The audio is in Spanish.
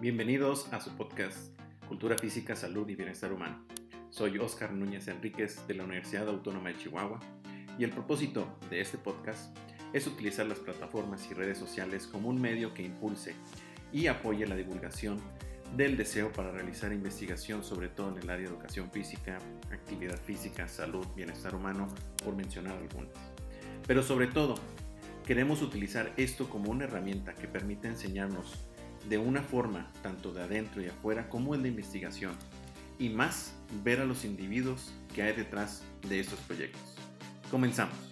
Bienvenidos a su podcast Cultura Física, Salud y Bienestar Humano. Soy Oscar Núñez Enríquez de la Universidad Autónoma de Chihuahua y el propósito de este podcast es utilizar las plataformas y redes sociales como un medio que impulse y apoye la divulgación del deseo para realizar investigación, sobre todo en el área de educación física, actividad física, salud, bienestar humano, por mencionar algunas. Pero sobre todo, queremos utilizar esto como una herramienta que permita enseñarnos de una forma tanto de adentro y afuera como en la investigación, y más ver a los individuos que hay detrás de estos proyectos. Comenzamos.